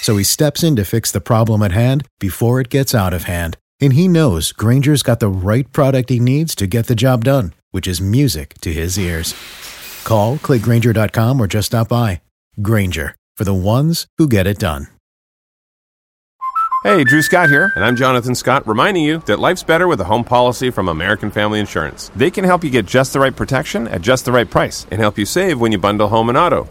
So he steps in to fix the problem at hand before it gets out of hand. And he knows Granger's got the right product he needs to get the job done, which is music to his ears. Call, clickgranger.com, or just stop by. Granger, for the ones who get it done. Hey, Drew Scott here, and I'm Jonathan Scott, reminding you that life's better with a home policy from American Family Insurance. They can help you get just the right protection at just the right price and help you save when you bundle home and auto.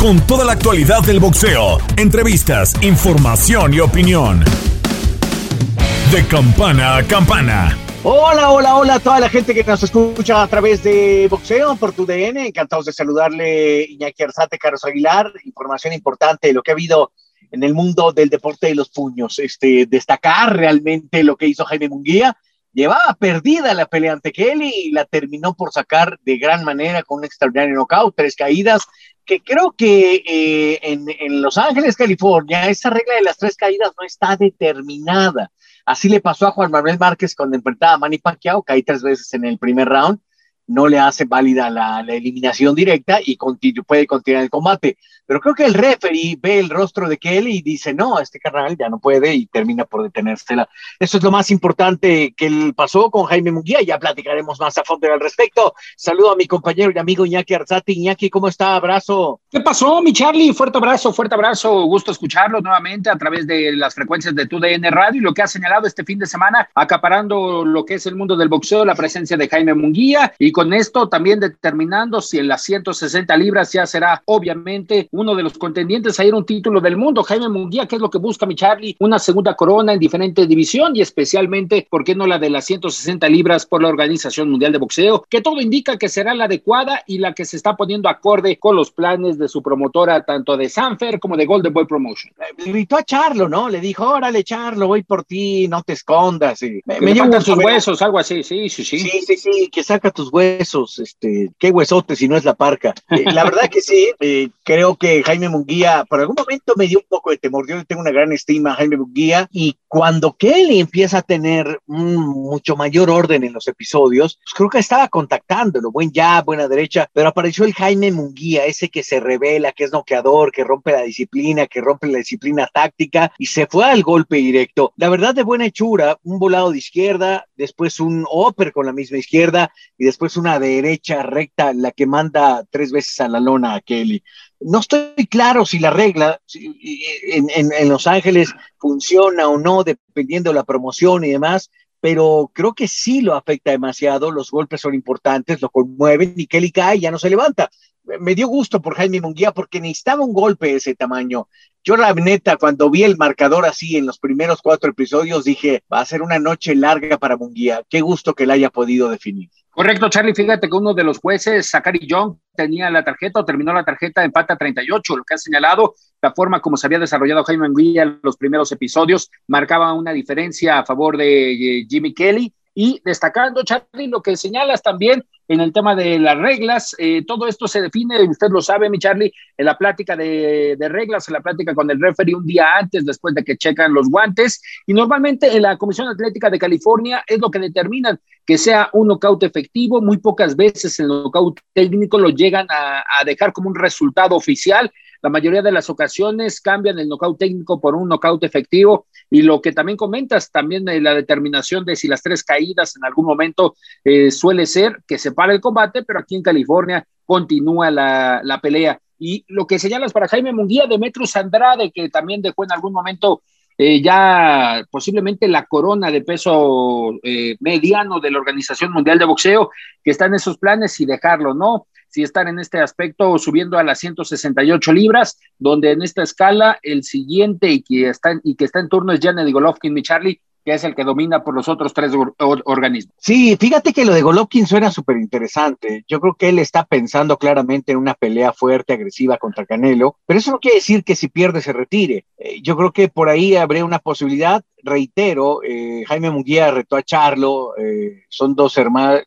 Con toda la actualidad del boxeo, entrevistas, información y opinión. De campana a campana. Hola, hola, hola a toda la gente que nos escucha a través de Boxeo por tu DN. Encantados de saludarle Iñaki Arzate, Carlos Aguilar. Información importante de lo que ha habido en el mundo del deporte de los puños. Este, destacar realmente lo que hizo Jaime Munguía. Llevaba perdida la pelea ante Kelly y la terminó por sacar de gran manera con un extraordinario knockout, tres caídas, que creo que eh, en, en Los Ángeles, California, esa regla de las tres caídas no está determinada. Así le pasó a Juan Manuel Márquez cuando enfrentaba a Manny Pacquiao, caí tres veces en el primer round, no le hace válida la, la eliminación directa y continu puede continuar el combate. Pero creo que el referee ve el rostro de Kelly y dice, no, este carnal ya no puede y termina por detenérsela. Eso es lo más importante que pasó con Jaime Munguía, ya platicaremos más a fondo al respecto. Saludo a mi compañero y amigo Iñaki Arzati. Iñaki, ¿cómo está? Abrazo. ¿Qué pasó, mi Charlie? Fuerte abrazo, fuerte abrazo. Gusto escucharlo nuevamente a través de las frecuencias de tu DN Radio y lo que ha señalado este fin de semana, acaparando lo que es el mundo del boxeo, la presencia de Jaime Munguía y con esto también determinando si en las 160 libras ya será obviamente uno de los contendientes a ir a un título del mundo. Jaime Munguía, ¿qué es lo que busca mi Charlie? Una segunda corona en diferente división y especialmente, ¿por qué no la de las 160 libras por la Organización Mundial de Boxeo? Que todo indica que será la adecuada y la que se está poniendo acorde con los planes de su promotora, tanto de Sanfer como de Golden Boy Promotion. Le gritó a Charlo, ¿no? Le dijo, órale, Charlo, voy por ti, no te escondas. Y me, me llevan tus huesos, algo así, sí, sí, sí. Sí, sí, sí, que saca tus huesos, este, qué huesote si no es la parca. Eh, la verdad que sí, eh, creo que Jaime Munguía por algún momento me dio un poco de temor. Yo tengo una gran estima a Jaime Munguía y cuando Kelly empieza a tener un mucho mayor orden en los episodios, pues creo que estaba contactándolo, buen ya, buena derecha, pero apareció el Jaime Munguía, ese que se revela, que es noqueador, que rompe la disciplina, que rompe la disciplina táctica y se fue al golpe directo. La verdad de buena hechura, un volado de izquierda, después un upper con la misma izquierda y después una derecha recta, la que manda tres veces a la lona a Kelly. No estoy claro si la regla en, Los Ángeles funciona o no, dependiendo de la promoción y demás, pero creo que sí lo afecta demasiado. Los golpes son importantes, lo conmueven y Kelly cae ya no se levanta. Me dio gusto por Jaime Munguía porque necesitaba un golpe de ese tamaño. Yo, la neta, cuando vi el marcador así en los primeros cuatro episodios, dije, va a ser una noche larga para Munguía. Qué gusto que la haya podido definir. Correcto, Charlie. Fíjate que uno de los jueces, Zachary Young, tenía la tarjeta o terminó la tarjeta en empate a 38, lo que ha señalado la forma como se había desarrollado Jaime Munguía en los primeros episodios marcaba una diferencia a favor de Jimmy Kelly y destacando, Charlie, lo que señalas también en el tema de las reglas, eh, todo esto se define, usted lo sabe, mi Charlie, en la plática de, de, reglas, en la plática con el referee un día antes, después de que checan los guantes, y normalmente en la Comisión Atlética de California es lo que determinan que sea un knockout efectivo, muy pocas veces el knockout técnico lo llegan a, dejar como un resultado oficial, la mayoría de las ocasiones cambian el knockout técnico por un knockout efectivo y lo que también comentas, también de la determinación de si las tres caídas en algún momento eh, suele ser que se para el combate, pero aquí en California continúa la, la pelea. Y lo que señalas para Jaime Munguía, Demetrius Andrade, que también dejó en algún momento eh, ya posiblemente la corona de peso eh, mediano de la Organización Mundial de Boxeo, que está en esos planes y dejarlo, ¿no? Si están en este aspecto subiendo a las 168 libras, donde en esta escala el siguiente y que está, y que está en turno es Janet Golovkin, mi Charlie, que es el que domina por los otros tres organismos. Sí, fíjate que lo de Golovkin suena súper interesante. Yo creo que él está pensando claramente en una pelea fuerte, agresiva contra Canelo, pero eso no quiere decir que si pierde se retire. Eh, yo creo que por ahí habría una posibilidad. Reitero, eh, Jaime Munguía retó a Charlo, eh, son dos,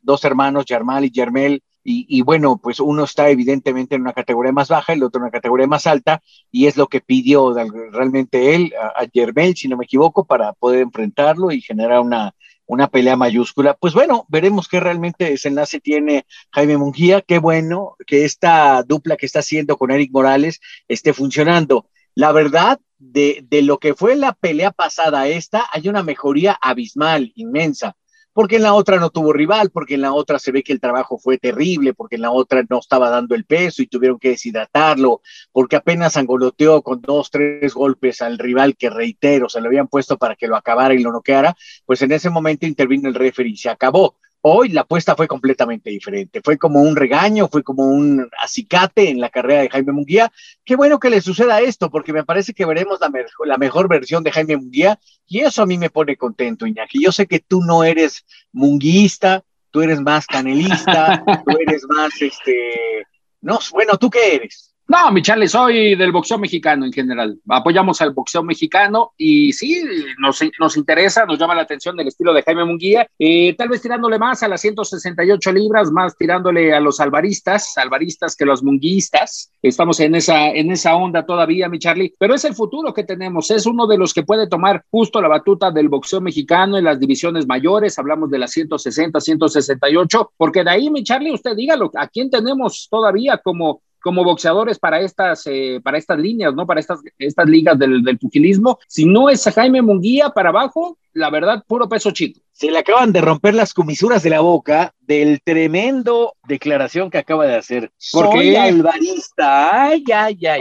dos hermanos, Yarmal y Yermel, y, bueno, pues uno está evidentemente en una categoría más baja, el otro en una categoría más alta, y es lo que pidió realmente él a, a si no me equivoco, para poder enfrentarlo y generar una, una pelea mayúscula. Pues bueno, veremos qué realmente desenlace tiene Jaime Mungía. Qué bueno que esta dupla que está haciendo con Eric Morales esté funcionando. La verdad, de, de lo que fue la pelea pasada esta, hay una mejoría abismal, inmensa porque en la otra no tuvo rival, porque en la otra se ve que el trabajo fue terrible, porque en la otra no estaba dando el peso y tuvieron que deshidratarlo, porque apenas angoloteó con dos, tres golpes al rival que reitero, se lo habían puesto para que lo acabara y lo noqueara, pues en ese momento intervino el referee y se acabó. Hoy la apuesta fue completamente diferente. Fue como un regaño, fue como un acicate en la carrera de Jaime Munguía. Qué bueno que le suceda esto, porque me parece que veremos la, la mejor versión de Jaime Munguía y eso a mí me pone contento, Iñaki. Yo sé que tú no eres munguista, tú eres más canelista, tú eres más, este, no, bueno, ¿tú qué eres? No, mi Charlie, soy del boxeo mexicano en general. Apoyamos al boxeo mexicano y sí, nos, nos interesa, nos llama la atención el estilo de Jaime Munguía. Eh, tal vez tirándole más a las 168 libras, más tirándole a los alvaristas, alvaristas que los munguistas. Estamos en esa, en esa onda todavía, mi Charlie. Pero es el futuro que tenemos. Es uno de los que puede tomar justo la batuta del boxeo mexicano en las divisiones mayores. Hablamos de las 160, 168, porque de ahí, mi Charlie, usted dígalo, ¿a quién tenemos todavía como como boxeadores para estas, eh, para estas líneas, ¿no? Para estas, estas ligas del, del pugilismo. Si no es Jaime Munguía para abajo, la verdad, puro peso chico. Se le acaban de romper las comisuras de la boca del tremendo declaración que acaba de hacer. Porque Soy alvarista. Ay, ay, ay.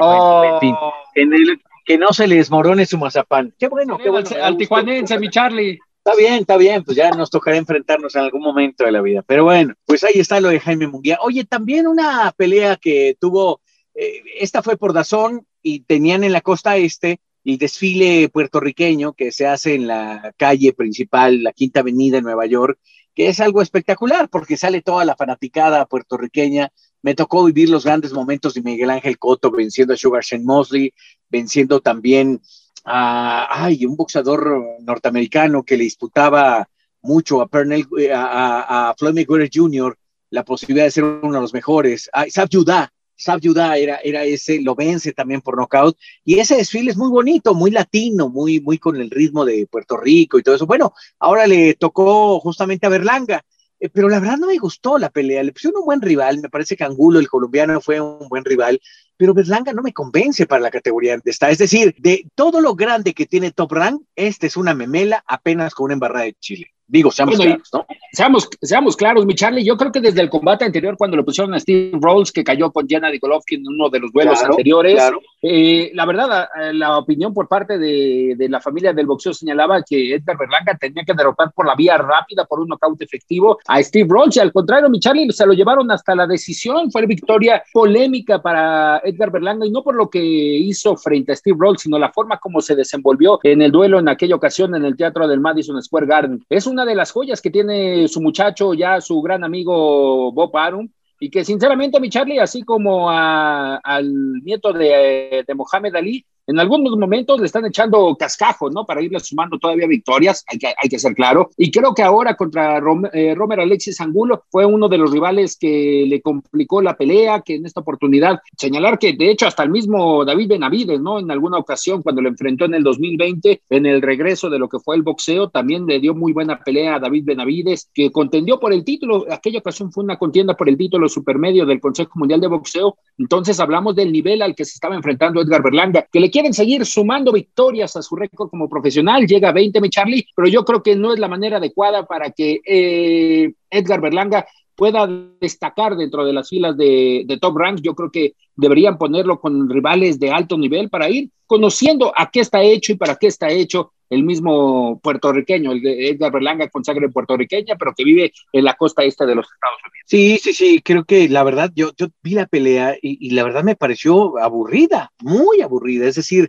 en fin, oh. en el, que no se le desmorone su mazapán. Qué bueno, qué bueno. Al tijuanense, mi Charlie. Está bien, está bien, pues ya nos tocará enfrentarnos en algún momento de la vida. Pero bueno, pues ahí está lo de Jaime Munguía. Oye, también una pelea que tuvo, eh, esta fue por Dazón y tenían en la costa este el desfile puertorriqueño que se hace en la calle principal, la Quinta Avenida en Nueva York, que es algo espectacular porque sale toda la fanaticada puertorriqueña. Me tocó vivir los grandes momentos de Miguel Ángel Cotto venciendo a Sugar Shane Mosley, venciendo también a ay, un boxeador norteamericano que le disputaba mucho a, Pernell, eh, a, a, Floyd Mayweather Jr. la posibilidad de ser uno de los mejores. Ah, Sab Judá, Sab Judá era, era ese, lo vence también por knockout. Y ese desfile es muy bonito, muy latino, muy, muy con el ritmo de Puerto Rico y todo eso. Bueno, ahora le tocó justamente a Berlanga. Eh, pero la verdad no me gustó la pelea. Le pusieron un buen rival. Me parece que Angulo, el colombiano, fue un buen rival pero Berlanga no me convence para la categoría de está. Es decir, de todo lo grande que tiene Top Rank, este es una memela apenas con una embarrada de Chile. Digo, seamos claros, ¿no? Seamos, seamos, claros, mi Charlie. Yo creo que desde el combate anterior, cuando le pusieron a Steve Rolls, que cayó con Jana Golovkin en uno de los vuelos anteriores, eh, la verdad, la opinión por parte de, la familia del boxeo señalaba que Edgar Berlanga tenía que derrotar por la vía rápida, por un knockout efectivo a Steve Rolls. Y al contrario, mi Charlie, se lo llevaron hasta la decisión. Fue victoria polémica para Edgar Berlanga y no por lo que hizo frente a Steve Rolls, sino la forma como se desenvolvió en el duelo en aquella ocasión en el teatro del Madison Square Garden. Es un una de las joyas que tiene su muchacho, ya su gran amigo Bob Arum, y que sinceramente a mi Charlie, así como al nieto de, de Mohamed Ali, en algunos momentos le están echando cascajo, ¿no? Para irle sumando todavía victorias, hay que, hay que ser claro. Y creo que ahora contra eh, Romer Alexis Angulo fue uno de los rivales que le complicó la pelea, que en esta oportunidad señalar que de hecho hasta el mismo David Benavides, ¿no? En alguna ocasión cuando lo enfrentó en el 2020, en el regreso de lo que fue el boxeo, también le dio muy buena pelea a David Benavides, que contendió por el título. Aquella ocasión fue una contienda por el título supermedio del Consejo Mundial de Boxeo. Entonces hablamos del nivel al que se estaba enfrentando Edgar Berlanga, que le quieren seguir sumando victorias a su récord como profesional, llega a 20, mi Charlie, pero yo creo que no es la manera adecuada para que eh, Edgar Berlanga pueda destacar dentro de las filas de, de top ranks. Yo creo que deberían ponerlo con rivales de alto nivel para ir conociendo a qué está hecho y para qué está hecho el mismo puertorriqueño, el de Edgar Berlanga con sangre puertorriqueña, pero que vive en la costa este de los Estados Unidos. Sí, sí, sí, creo que la verdad, yo, yo vi la pelea y, la verdad me pareció aburrida, muy aburrida. Es decir,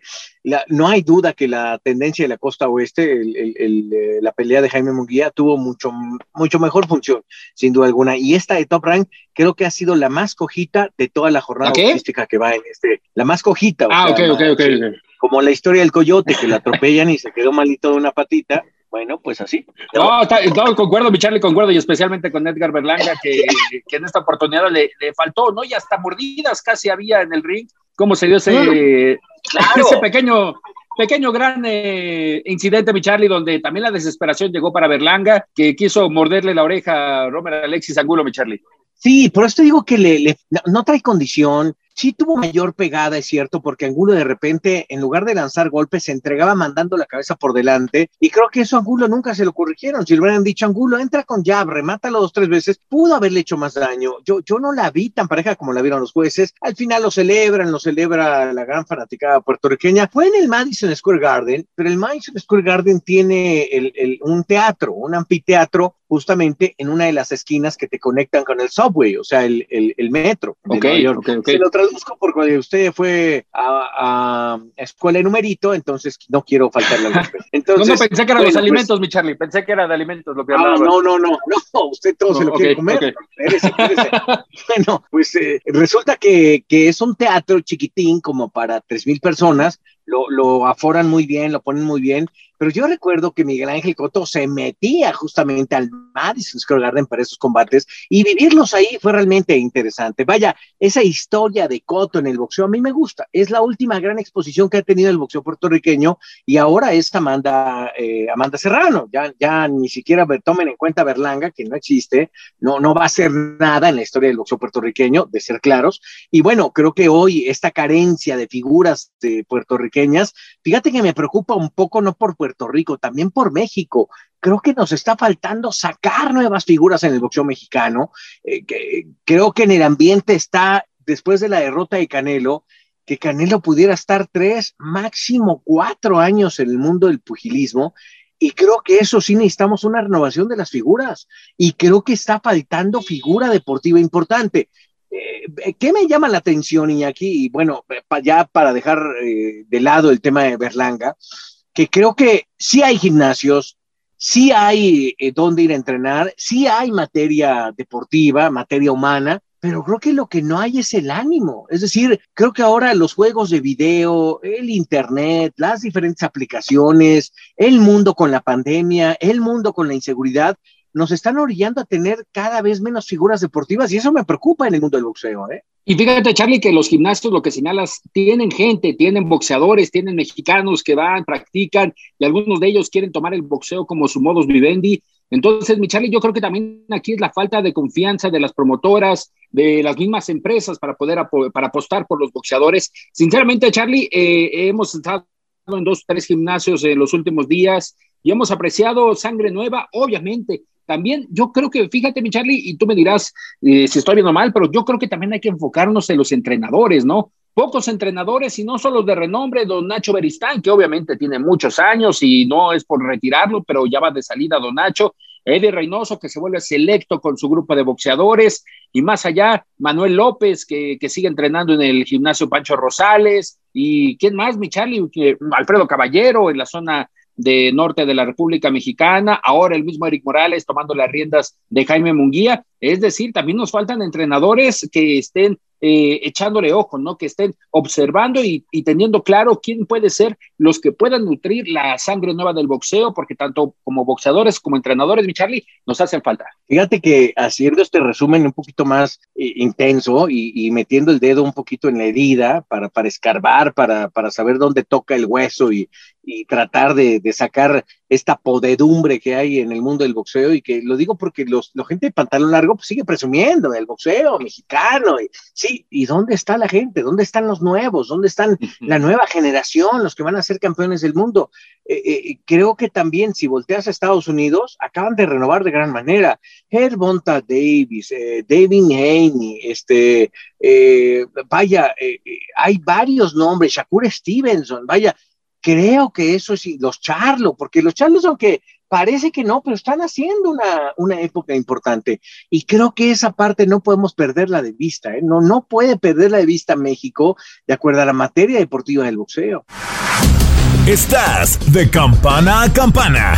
no hay duda que la tendencia de la costa oeste, el, eh, la pelea de Jaime Munguía tuvo mucho, mucho mejor función, sin duda alguna. Y esta de Top Rank creo que ha sido la más cojita de toda la jornada artística que va en este, la más cojita. Ah, ok, ok, ok como la historia del coyote que lo atropellan y se quedó malito de una patita. Bueno, pues así. No, concuerdo, mi Charlie, concuerdo, y especialmente con Edgar Berlanga, que, que en esta oportunidad le, le, faltó, ¿no? Y hasta mordidas casi había en el ring. ¿Cómo se dio ese, ese pequeño, pequeño gran eh, incidente, mi Charlie, donde también la desesperación llegó para Berlanga, que quiso morderle la oreja a Romer Alexis Angulo, mi Charlie. Sí, por eso digo que le, no trae condición, sí tuvo mayor pegada, es cierto, porque Angulo de repente, en lugar de lanzar golpes, se entregaba mandando la cabeza por delante. Y creo que eso a Angulo nunca se lo corrigieron. Si le hubieran dicho, Angulo, entra con jab, remátalo dos, tres veces, pudo haberle hecho más daño. Yo, yo no la vi tan pareja como la vieron los jueces. Al final lo celebran, lo celebra la gran fanaticada puertorriqueña. Fue en el Madison Square Garden, pero el Madison Square Garden tiene el, un teatro, un anfiteatro justamente en una de las esquinas que te conectan con el subway, o sea, el, el, metro. Ok, ok, ok busco porque usted fue a, escuela de numerito, entonces no quiero faltarle al Entonces, no, no, pensé que eran los pues, alimentos, mi Charlie, pensé que era de alimentos lo que no, no, no, no, no, usted todo se lo quiere comer. bueno, pues eh, resulta que, que es un teatro chiquitín como para tres mil personas, lo, aforan muy bien, lo ponen muy bien, pero yo recuerdo que Miguel Ángel Coto se metía justamente al Madison Square Garden para esos combates y vivirlos ahí fue realmente interesante. Vaya, esa historia de Coto en el boxeo a mí me gusta. Es la última gran exposición que ha tenido el boxeo puertorriqueño y ahora es Amanda, eh, Amanda Serrano. Ya, ya ni siquiera tomen en cuenta Berlanga, que no existe, no, no va a ser nada en la historia del boxeo puertorriqueño, de ser claros. Y bueno, creo que hoy esta carencia de figuras de fíjate que me preocupa un poco, no por Puerto Rico, también por México. Creo que nos está faltando sacar nuevas figuras en el boxeo mexicano. Eh, creo que en el ambiente está, después de la derrota de Canelo, que Canelo pudiera estar tres, máximo cuatro años en el mundo del pugilismo. Y creo que eso sí necesitamos una renovación de las figuras. Y creo que está faltando figura deportiva importante. Eh, ¿Qué me llama la atención? Y bueno, ya para dejar eh, de lado el tema de Berlanga, que creo que sí hay gimnasios, sí hay eh, dónde ir a entrenar, sí hay materia deportiva, materia humana, pero creo que lo que no hay es el ánimo. Es decir, creo que ahora los juegos de video, el Internet, las diferentes aplicaciones, el mundo con la pandemia, el mundo con la inseguridad, nos están orillando a tener cada vez menos figuras deportivas y eso me preocupa en el mundo del boxeo. ¿eh? Y fíjate, Charlie, que los gimnasios, lo que señalas, tienen gente, tienen boxeadores, tienen mexicanos que van, practican y algunos de ellos quieren tomar el boxeo como su modus vivendi. Entonces, mi Charlie, yo creo que también aquí es la falta de confianza de las promotoras, de las mismas empresas para poder para apostar por los boxeadores. Sinceramente, Charlie, eh, hemos estado en dos, tres gimnasios en los últimos días y hemos apreciado sangre nueva, obviamente, también yo creo que, fíjate, mi Charlie, y tú me dirás eh, si estoy viendo mal, pero yo creo que también hay que enfocarnos en los entrenadores, ¿no? Pocos entrenadores y no solo de renombre, don Nacho Beristán, que obviamente tiene muchos años y no es por retirarlo, pero ya va de salida don Nacho, Eddie Reynoso, que se vuelve selecto con su grupo de boxeadores, y más allá, Manuel López, que, que sigue entrenando en el gimnasio Pancho Rosales, y quién más, mi Charlie, Alfredo Caballero en la zona de norte de la República Mexicana, ahora el mismo Eric Morales tomando las riendas de Jaime Munguía, es decir, también nos faltan entrenadores que estén eh, echándole ojo, ¿no? Que estén observando y, teniendo claro quién puede ser los que puedan nutrir la sangre nueva del boxeo, porque tanto como boxeadores como entrenadores, mi Charlie, nos hacen falta. Fíjate que haciendo este resumen un poquito más eh, intenso y, metiendo el dedo un poquito en la herida para, para escarbar, para, para saber dónde toca el hueso y, y tratar de, de sacar esta podedumbre que hay en el mundo del boxeo y que lo digo porque los, la gente de pantalón largo pues, sigue presumiendo del boxeo mexicano. Y, sí, ¿y dónde está la gente? ¿Dónde están los nuevos? ¿Dónde están la nueva generación, los que van a ser campeones del mundo? Eh, eh, creo que también si volteas a Estados Unidos, acaban de renovar de gran manera. Hermonta Davis, eh, David Haney, este, vaya, hay varios nombres, Shakur Stevenson, vaya, creo que eso es los Charlos, porque los Charlos, aunque parece que no, pero están haciendo una, una, época importante. Y creo que esa parte no podemos perderla de vista, ¿eh? no, no puede perderla de vista México de acuerdo a la materia deportiva del boxeo. Estás de campana a campana.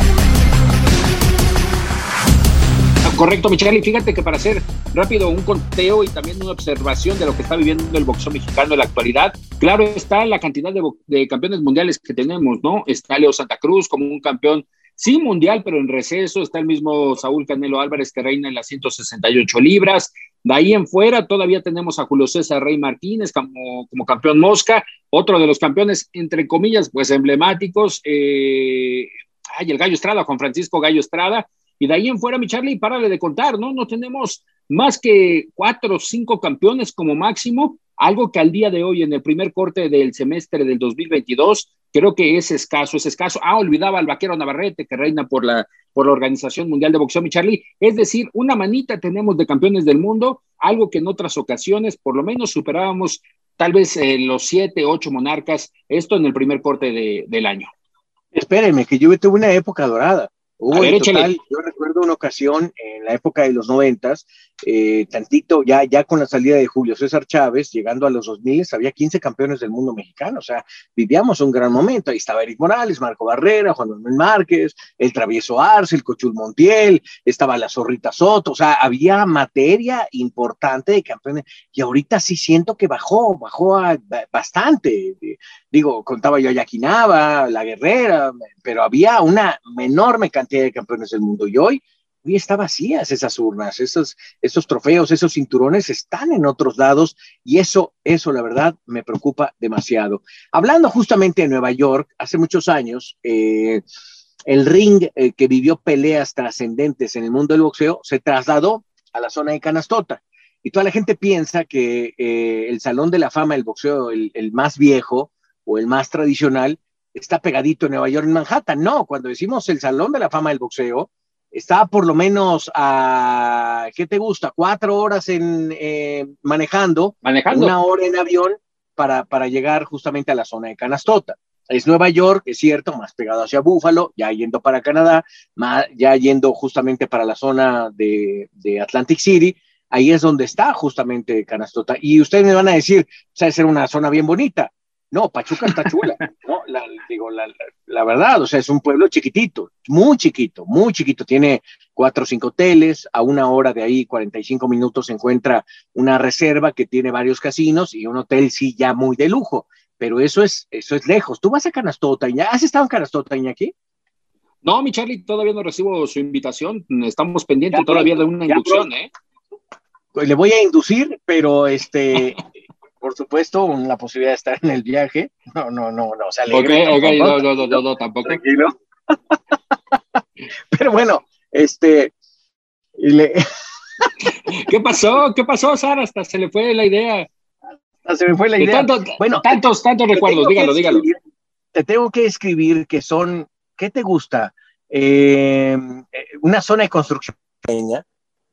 Correcto, Michelle. Y fíjate que para hacer rápido un conteo y también una observación de lo que está viviendo el boxeo mexicano en la actualidad, claro está la cantidad de, campeones mundiales que tenemos, ¿no? Está Leo Santa Cruz como un campeón, sí mundial, pero en receso. Está el mismo Saúl Canelo Álvarez que reina en las 168 libras. De ahí en fuera todavía tenemos a Julio César Rey Martínez como, como campeón mosca, otro de los campeones, entre comillas, pues emblemáticos. Eh, ay, el Gallo Estrada, Juan Francisco Gallo Estrada y de ahí en fuera, mi Charlie, párale de contar, ¿no? No tenemos más que cuatro o cinco campeones como máximo, algo que al día de hoy, en el primer corte del semestre del 2022, creo que es escaso, es escaso. Ah, olvidaba al vaquero Navarrete, que reina por la, por la Organización Mundial de Boxeo, mi Charlie. Es decir, una manita tenemos de campeones del mundo, algo que en otras ocasiones por lo menos superábamos tal vez eh, los siete, ocho monarcas, esto en el primer corte del año. Espérenme, que yo tuve una época dorada yo recuerdo una ocasión en la época de los noventas, eh, tantito, ya, ya con la salida de Julio César Chávez, llegando a los 2000, había 15 campeones del mundo mexicano, o sea, vivíamos un gran momento, ahí estaba Eric Morales, Marco Barrera, Juan Manuel Márquez, el Travieso Arce, el Cochul Montiel, estaba la Zorrita Soto, o sea, había materia importante de campeones, y ahorita sí siento que bajó, bajó bastante, digo, contaba yo a Yaquinaba, La Guerrera, pero había una enorme cantidad de campeones del mundo, y hoy hoy está vacías esas urnas, esos, esos trofeos, esos cinturones están en otros lados y eso, eso la verdad me preocupa demasiado. Hablando justamente de Nueva York, hace muchos años, eh, el ring eh, que vivió peleas trascendentes en el mundo del boxeo se trasladó a la zona de Canastota. Y toda la gente piensa que eh, el Salón de la Fama del boxeo, el, el más viejo o el más tradicional, está pegadito en Nueva York, en Manhattan. No, cuando decimos el Salón de la Fama del boxeo, está por lo menos a, ¿qué te gusta? Cuatro horas en, eh, manejando, manejando, una hora en avión para, para llegar justamente a la zona de Canastota. Es Nueva York, es cierto, más pegado hacia Búfalo, ya yendo para Canadá, más, ya yendo justamente para la zona de, de Atlantic City, ahí es donde está justamente Canastota. Y ustedes me van a decir, o sea, es una zona bien bonita. No, Pachuca está chula, ¿no? La, digo, la, la, verdad, o sea, es un pueblo chiquitito, muy chiquito, muy chiquito. Tiene cuatro o cinco hoteles, a una hora de ahí, 45 minutos, se encuentra una reserva que tiene varios casinos y un hotel sí ya muy de lujo, pero eso es, eso es lejos. ¿Tú vas a Canastota, ¿Has estado en Canastota, aquí? No, mi Charlie, todavía no recibo su invitación. Estamos pendientes todavía de una inducción, ¿eh? Pues le voy a inducir, pero este, por supuesto, la posibilidad de estar en el viaje. No, no, no, no. O sea, alegre, ok, no, no, no, no, tampoco. Tranquilo. Pero bueno, este. Le... ¿Qué pasó? ¿Qué pasó, Sara? Hasta se le fue la idea. Hasta se me fue la idea. bueno, tantos, tantos recuerdos, dígalo, dígalo. Te tengo que escribir que son, ¿qué te gusta? Eh, una zona de construcción pequeña,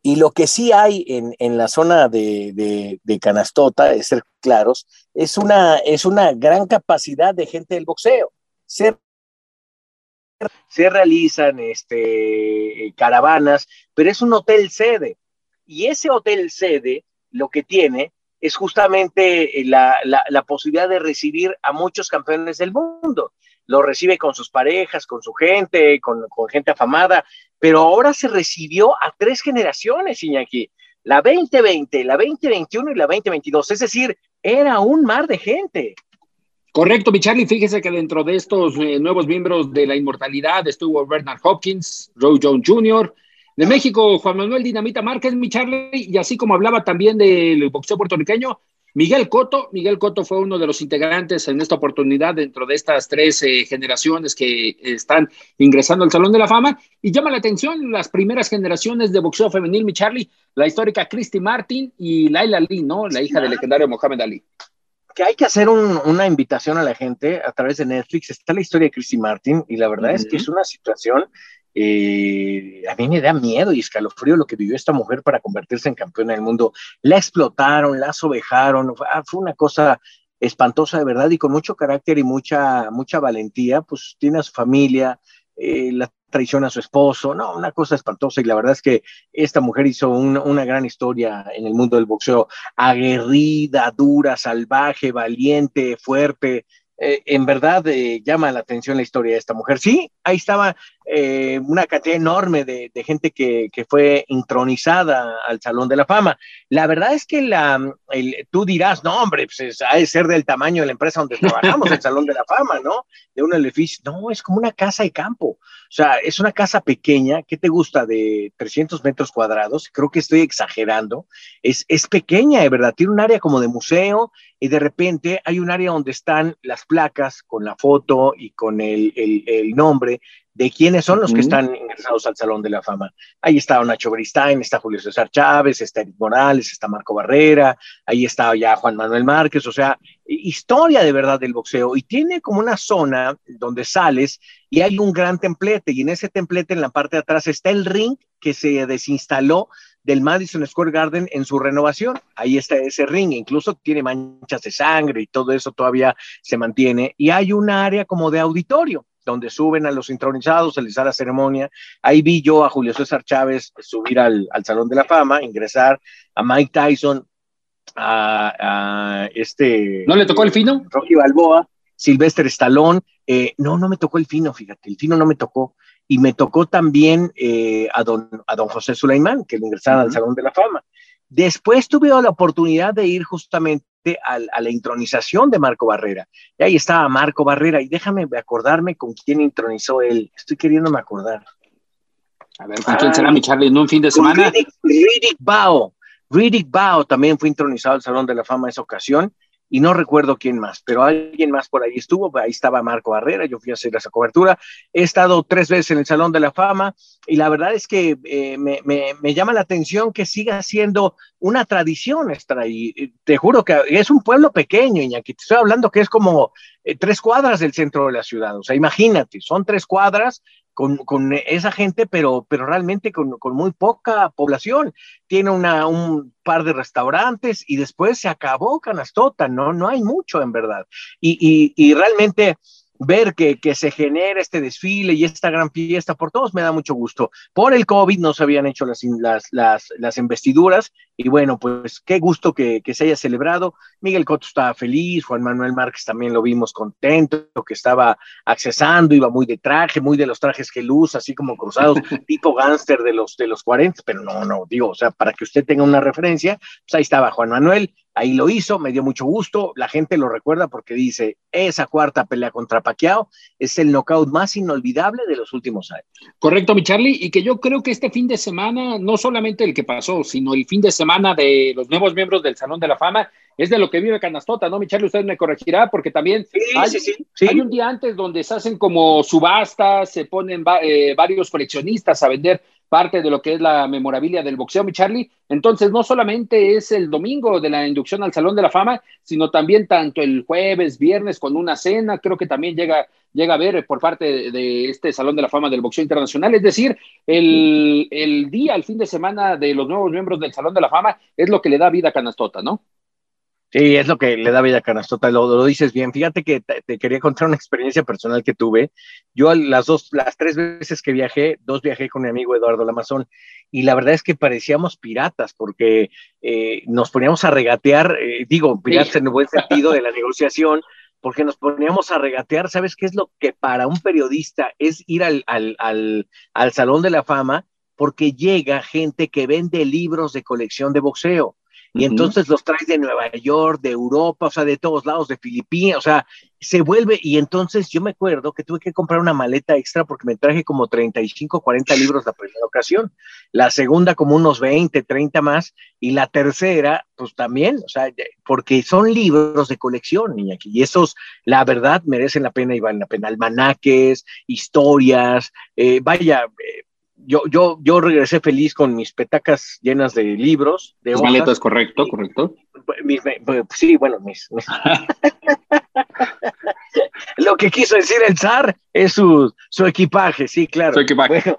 Y lo que sí hay en, en la zona de, de, Canastota, de ser claros, es una, es una gran capacidad de gente del boxeo. Se, se realizan este, caravanas, pero es un hotel sede. Y ese hotel sede lo que tiene es justamente la, la, la posibilidad de recibir a muchos campeones del mundo lo recibe con sus parejas, con su gente, con, gente afamada, pero ahora se recibió a tres generaciones, Iñaki, la 2020, la 2021 y la 2022, es decir, era un mar de gente. Correcto, mi Charlie, fíjese que dentro de estos eh, nuevos miembros de la inmortalidad estuvo Bernard Hopkins, Roy Jones Jr., de México, Juan Manuel Dinamita Márquez, mi Charlie, y así como hablaba también del boxeo puertorriqueño, Miguel Coto, Miguel Coto fue uno de los integrantes en esta oportunidad dentro de estas tres eh, generaciones que están ingresando al Salón de la Fama y llama la atención las primeras generaciones de boxeo femenil, mi Charlie, la histórica Christy Martin y Laila Ali, ¿no? La hija del legendario Mohamed Ali. Que hay que hacer una invitación a la gente a través de Netflix. Está la historia de Christy Martin y la verdad es que es una situación eh, a mí me da miedo y escalofrío lo que vivió esta mujer para convertirse en campeona del mundo. La explotaron, la sobejaron, ah, fue una cosa espantosa de verdad y con mucho carácter y mucha, mucha valentía, pues tiene a su familia, eh, la traiciona a su esposo, no, una cosa espantosa y la verdad es que esta mujer hizo una gran historia en el mundo del boxeo, aguerrida, dura, salvaje, valiente, fuerte, eh, en verdad eh, llama la atención la historia de esta mujer. Sí, ahí estaba eh, una cantidad enorme de, gente que, fue intronizada al Salón de la Fama. La verdad es que tú dirás, no, hombre, pues ha de ser del tamaño de la empresa donde trabajamos, el Salón de la Fama, ¿no? De un edificio. No, es como una casa de campo. O sea, es una casa pequeña, ¿qué te gusta? De 300 metros cuadrados. Creo que estoy exagerando. Es, es pequeña, de verdad. Tiene un área como de museo y de repente hay un área donde están las placas con la foto y con el, nombre de quiénes son los que están ingresados al Salón de la Fama. Ahí está Nacho Beristain, está Julio César Chávez, está Eric Morales, está Marco Barrera, ahí está ya Juan Manuel Márquez, o sea, historia de verdad del boxeo. Y tiene como una zona donde sales y hay un gran templete, y en ese templete en la parte de atrás está el ring que se desinstaló del Madison Square Garden en su renovación. Ahí está ese ring, incluso tiene manchas de sangre y todo eso todavía se mantiene. Y hay un área como de auditorio donde suben a los intronizados, se les da la ceremonia. Ahí vi yo a Julio César Chávez subir al, Salón de la Fama, ingresar, a Mike Tyson, a, este... ¿No le tocó el fino? Rocky Balboa, Sylvester Stallone. Eh, no, no me tocó el fino, fíjate, el fino no me tocó y me tocó también eh, a, don, a don José Sulaimán, que le ingresaron al Salón de la Fama. Después tuve la oportunidad de ir justamente a, la intronización de Marco Barrera. Y ahí estaba Marco Barrera, y déjame acordarme con quién intronizó él. Estoy queriéndome acordar. A ver, ¿con quién será mi Charlie en un fin de semana? Riddick Bao. Riddick Bao también fue intronizado al Salón de la Fama en esa ocasión y no recuerdo quién más, pero alguien más por ahí estuvo, ahí estaba Marco Barrera, yo fui a hacer esa cobertura, he estado tres veces en el Salón de la Fama y la verdad es que eh, me, me, llama la atención que siga siendo una tradición estar ahí. Te juro que es un pueblo pequeño, Iñaki, te estoy hablando que es como eh, tres cuadras del centro de la ciudad, o sea, imagínate, son tres cuadras con, esa gente, pero, pero realmente con, muy poca población. Tiene una, un par de restaurantes y después se acabó Canastota, ¿no? No hay mucho en verdad. Y, y, y realmente ver que, que, se genera este desfile y esta gran fiesta, por todos me da mucho gusto. Por el COVID no se habían hecho las, las, las, las investiduras y bueno, pues qué gusto que, que, se haya celebrado. Miguel Cotto estaba feliz, Juan Manuel Márquez también lo vimos contento, que estaba accesando, iba muy de traje, muy de los trajes que luz, así como cruzados, tipo gánster de los, de los 40, pero no, no, digo, o sea, para que usted tenga una referencia, pues ahí estaba Juan Manuel, Ahí lo hizo, me dio mucho gusto. La gente lo recuerda porque dice, esa cuarta pelea contra Pacquiao es el knockout más inolvidable de los últimos años. Correcto, mi Charlie, y que yo creo que este fin de semana, no solamente el que pasó, sino el fin de semana de los nuevos miembros del Salón de la Fama, es de lo que vive Canastota, ¿no, mi Charlie? Usted me corregirá porque también hay, un día antes donde se hacen como subastas, se ponen eh, varios coleccionistas a vender parte de lo que es la memorabilia del boxeo, mi Charlie. Entonces, no solamente es el domingo de la inducción al Salón de la Fama, sino también tanto el jueves, viernes con una cena, creo que también llega, llega a ver por parte de este Salón de la Fama del Boxeo Internacional. Es decir, el, el día, el fin de semana de los nuevos miembros del Salón de la Fama es lo que le da vida a Canastota, ¿no? Sí, es lo que le da vida a Canastota, lo, lo dices bien. Fíjate que te, quería contar una experiencia personal que tuve. Yo las dos, las tres veces que viajé, dos viajé con mi amigo Eduardo Lamazón, y la verdad es que parecíamos piratas, porque eh, nos poníamos a regatear, eh, digo, piratas en el buen sentido de la negociación, porque nos poníamos a regatear, ¿sabes qué es lo que para un periodista es ir al, al, al, al Salón de la Fama? Porque llega gente que vende libros de colección de boxeo y entonces los traes de Nueva York, de Europa, o sea, de todos lados, de Filipinas, o sea, se vuelve, y entonces yo me acuerdo que tuve que comprar una maleta extra porque me traje como 35, 40 libros la primera ocasión, la segunda como unos 20, 30 más, y la tercera, pues también, o sea, porque son libros de colección, niña, y esos, la verdad, merecen la pena y valen la pena, almanaques, historias, eh, vaya, eh, yo, yo, yo regresé feliz con mis petacas llenas de libros. De Las maletas, correcto, correcto. sí, bueno, mis. Lo que quiso decir el zar es su, su equipaje, sí, claro. Su equipaje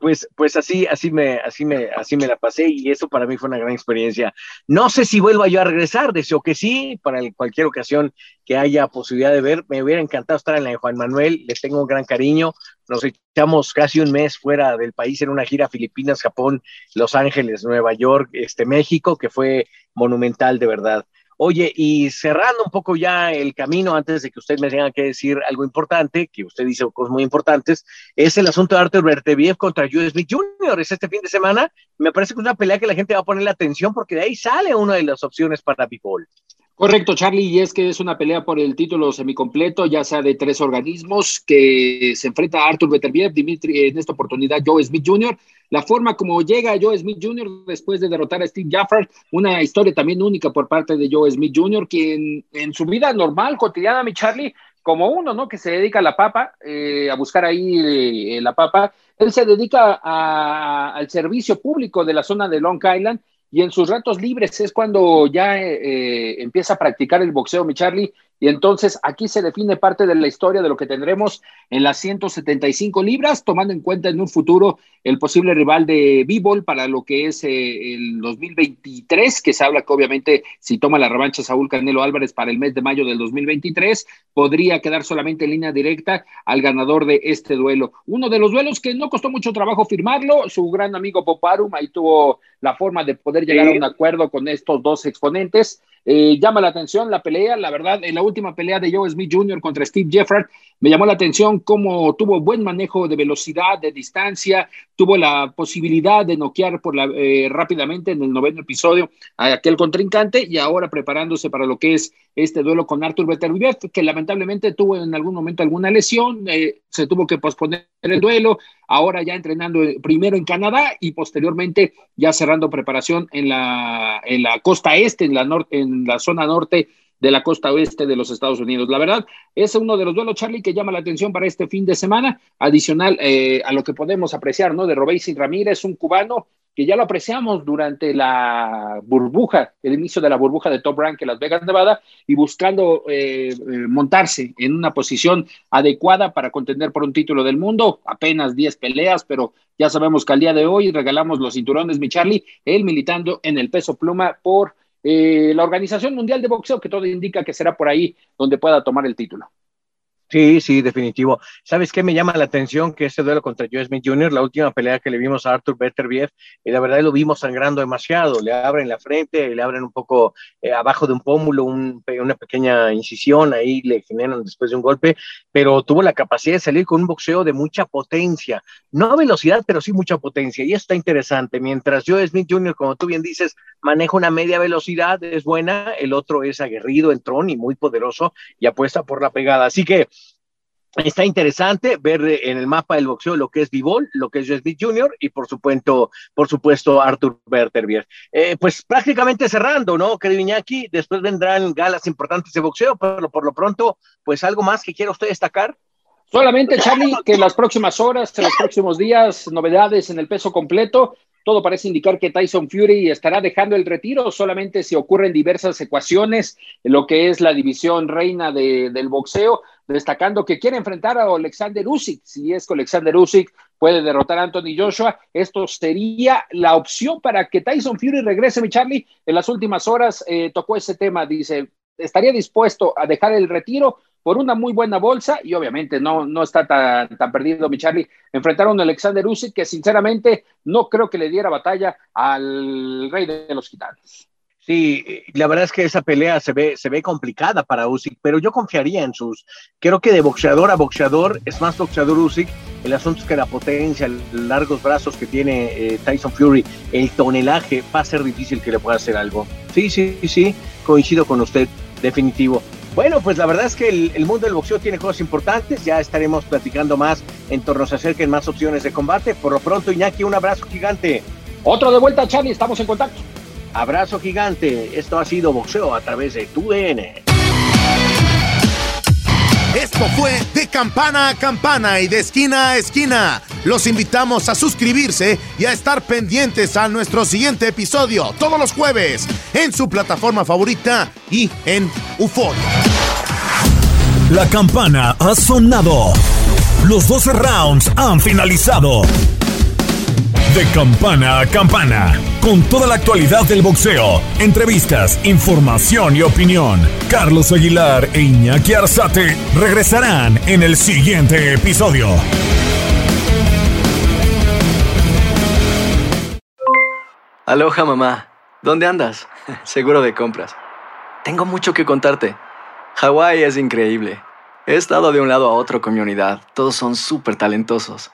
pues, pues así, así me, así me, así me la pasé y eso para mí fue una gran experiencia. No sé si vuelva yo a regresar, deseo que sí, para cualquier ocasión que haya posibilidad de ver, me hubiera encantado estar en la de Juan Manuel, les tengo un gran cariño, nos echamos casi un mes fuera del país en una gira Filipinas, Japón, Los Ángeles, Nueva York, este México, que fue monumental de verdad. Oye, y cerrando un poco ya el camino, antes de que usted me tenga que decir algo importante, que usted dice cosas muy importantes, es el asunto de Arthur Berteviev contra Joe Smith Jr. Es este fin de semana. Me parece que es una pelea que la gente va a poner la atención porque de ahí sale una de las opciones para Big Correcto, Charlie, y es que es una pelea por el título semicompleto, ya sea de tres organismos, que se enfrenta a Arthur Beterbiev, Dimitri, en esta oportunidad Joe Smith Jr. La forma como llega Joe Smith Jr. después de derrotar a Steve Jaffar, una historia también única por parte de Joe Smith Jr., quien en su vida normal, cotidiana, mi Charlie, como uno, ¿no? Que se dedica a la papa, eh, a buscar ahí eh, la papa, él se dedica al servicio público de la zona de Long Island y en sus ratos libres es cuando ya eh, empieza a practicar el boxeo, mi Charlie, y entonces aquí se define parte de la historia de lo que tendremos en las 175 libras, tomando en cuenta en un futuro el posible rival de B-Ball para lo que es eh, el 2023, que se habla que obviamente si toma la revancha Saúl Canelo Álvarez para el mes de mayo del 2023, podría quedar solamente en línea directa al ganador de este duelo. Uno de los duelos que no costó mucho trabajo firmarlo, su gran amigo Poparum ahí tuvo la forma de poder llegar a un acuerdo con estos dos exponentes. Eh, llama la atención la pelea, la verdad, en la última pelea de Joe Smith Jr. contra Steve Jeffrey, me llamó la atención cómo tuvo buen manejo de velocidad, de distancia, tuvo la posibilidad de noquear por la, eh, rápidamente en el noveno episodio a aquel contrincante y ahora preparándose para lo que es este duelo con Arthur Beterbiev, que lamentablemente tuvo en algún momento alguna lesión, eh, se tuvo que posponer el duelo, ahora ya entrenando primero en Canadá y posteriormente ya cerrando preparación en la, en la costa este, en la, norte, en la zona norte de la costa oeste de los Estados Unidos. La verdad, es uno de los duelos, Charlie, que llama la atención para este fin de semana, adicional eh, a lo que podemos apreciar, ¿no? De Robéis Ramírez, un cubano que ya lo apreciamos durante la burbuja, el inicio de la burbuja de Top Rank en Las Vegas, Nevada, y buscando eh, eh, montarse en una posición adecuada para contender por un título del mundo, apenas 10 peleas, pero ya sabemos que al día de hoy regalamos los cinturones, mi Charlie, él militando en el peso pluma por eh, la Organización Mundial de Boxeo, que todo indica que será por ahí donde pueda tomar el título. Sí, sí, definitivo. ¿Sabes qué me llama la atención? Que este duelo contra Joe Smith Jr., la última pelea que le vimos a Arthur Beterbiev, y la verdad lo vimos sangrando demasiado. Le abren la frente, le abren un poco eh, abajo de un pómulo, una pequeña incisión, ahí le generan después de un golpe, pero tuvo la capacidad de salir con un boxeo de mucha potencia. No a velocidad, pero sí mucha potencia. Y está interesante. Mientras Joe Smith Jr., como tú bien dices, maneja una media velocidad, es buena, el otro es aguerrido, entrón y muy poderoso y apuesta por la pegada. Así que Está interesante ver en el mapa del boxeo lo que es Vivol, lo que es Smith Jr. y por supuesto, por supuesto Arthur Berterbier. Eh, pues prácticamente cerrando, ¿no, querido Iñaki? Después vendrán galas importantes de boxeo, pero por lo pronto, pues algo más que quiera usted destacar. Solamente, Charlie, que en las próximas horas, en los próximos días, novedades en el peso completo. Todo parece indicar que Tyson Fury estará dejando el retiro, solamente si ocurren diversas ecuaciones lo que es la división reina del boxeo, destacando que quiere enfrentar a Alexander Usyk. Si es que Alexander Usyk puede derrotar a Anthony Joshua, esto sería la opción para que Tyson Fury regrese, mi Charlie. En las últimas horas eh, tocó ese tema, dice, estaría dispuesto a dejar el retiro por una muy buena bolsa y obviamente no, no está tan, tan perdido mi Charlie. Enfrentaron a Alexander Usyk que sinceramente no creo que le diera batalla al rey de los gitanos. Sí, la verdad es que esa pelea se ve, se ve complicada para Usyk, pero yo confiaría en sus. Creo que de boxeador a boxeador es más boxeador Usyk. El asunto es que la potencia, los largos brazos que tiene eh, Tyson Fury, el tonelaje, va a ser difícil que le pueda hacer algo. Sí, sí, sí, coincido con usted, definitivo. Bueno, pues la verdad es que el, mundo del boxeo tiene cosas importantes. Ya estaremos platicando más en torno se acerquen más opciones de combate. Por lo pronto, Iñaki, un abrazo gigante. Otro de vuelta, Charlie, estamos en contacto. Abrazo gigante. Esto ha sido boxeo a través de tu DN. Esto fue de campana a campana y de esquina a esquina. Los invitamos a suscribirse y a estar pendientes a nuestro siguiente episodio todos los jueves en su plataforma favorita y en UFO. La campana ha sonado. Los 12 rounds han finalizado. De campana a campana, con toda la actualidad del boxeo, entrevistas, información y opinión. Carlos Aguilar e Iñaki Arzate regresarán en el siguiente episodio. Aloha mamá, ¿dónde andas? Seguro de compras. Tengo mucho que contarte. Hawái es increíble. He estado de un lado a otro con mi unidad. Todos son súper talentosos.